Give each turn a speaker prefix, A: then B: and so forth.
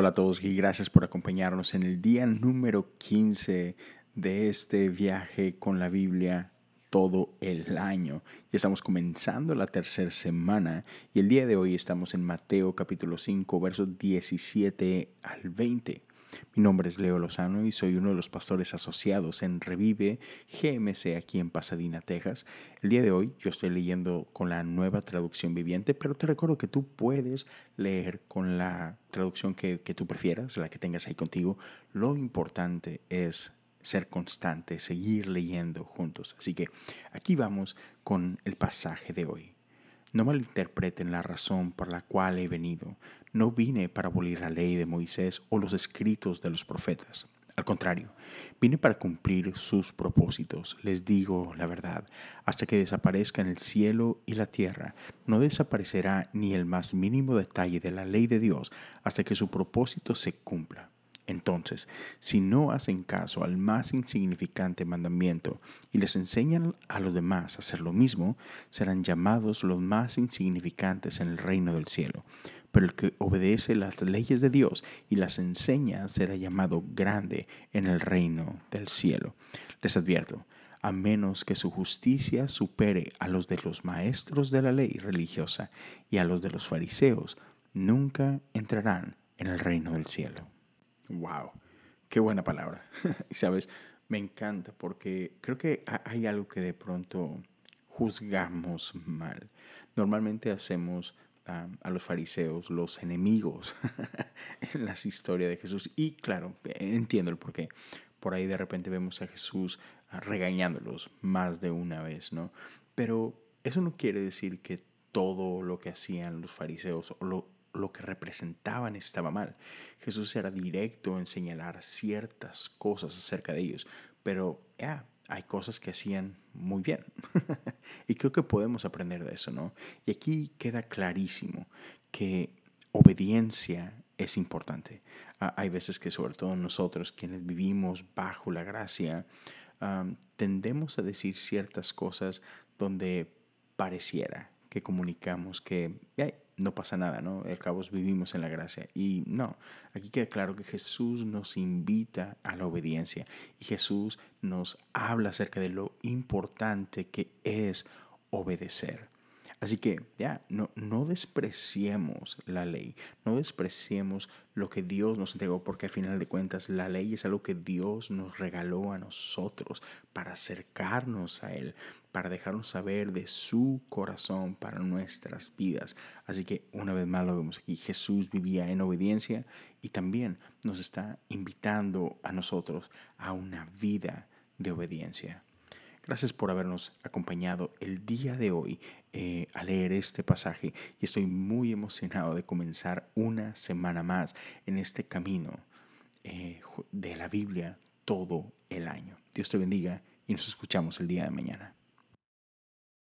A: Hola a todos y gracias por acompañarnos en el día número 15 de este viaje con la Biblia todo el año. Ya estamos comenzando la tercera semana y el día de hoy estamos en Mateo capítulo 5 versos 17 al 20. Mi nombre es Leo Lozano y soy uno de los pastores asociados en Revive GMC aquí en Pasadena, Texas. El día de hoy yo estoy leyendo con la nueva traducción viviente, pero te recuerdo que tú puedes leer con la traducción que, que tú prefieras, la que tengas ahí contigo. Lo importante es ser constante, seguir leyendo juntos. Así que aquí vamos con el pasaje de hoy. No malinterpreten la razón por la cual he venido. No vine para abolir la ley de Moisés o los escritos de los profetas. Al contrario, vine para cumplir sus propósitos. Les digo la verdad, hasta que desaparezcan el cielo y la tierra, no desaparecerá ni el más mínimo detalle de la ley de Dios hasta que su propósito se cumpla. Entonces, si no hacen caso al más insignificante mandamiento y les enseñan a los demás a hacer lo mismo, serán llamados los más insignificantes en el reino del cielo. Pero el que obedece las leyes de Dios y las enseña será llamado grande en el reino del cielo. Les advierto, a menos que su justicia supere a los de los maestros de la ley religiosa y a los de los fariseos, nunca entrarán en el reino del cielo. Wow, qué buena palabra. y sabes, me encanta porque creo que hay algo que de pronto juzgamos mal. Normalmente hacemos a los fariseos los enemigos en las historias de Jesús. Y claro, entiendo el porqué. Por ahí de repente vemos a Jesús ah, regañándolos más de una vez, ¿no? Pero eso no quiere decir que todo lo que hacían los fariseos o lo, lo que representaban estaba mal. Jesús era directo en señalar ciertas cosas acerca de ellos, pero ya, hay cosas que hacían muy bien. y creo que podemos aprender de eso, ¿no? Y aquí queda clarísimo que obediencia es importante. hay veces que sobre todo nosotros, quienes vivimos bajo la gracia, tendemos a decir ciertas cosas donde pareciera que comunicamos que no pasa nada, ¿no? Al cabo vivimos en la gracia. Y no, aquí queda claro que Jesús nos invita a la obediencia y Jesús nos habla acerca de lo importante que es obedecer. Así que ya, no, no despreciemos la ley, no despreciemos lo que Dios nos entregó, porque al final de cuentas la ley es algo que Dios nos regaló a nosotros para acercarnos a Él, para dejarnos saber de su corazón para nuestras vidas. Así que una vez más lo vemos aquí, Jesús vivía en obediencia y también nos está invitando a nosotros a una vida de obediencia. Gracias por habernos acompañado el día de hoy eh, a leer este pasaje y estoy muy emocionado de comenzar una semana más en este camino eh, de la Biblia todo el año. Dios te bendiga y nos escuchamos el día de mañana.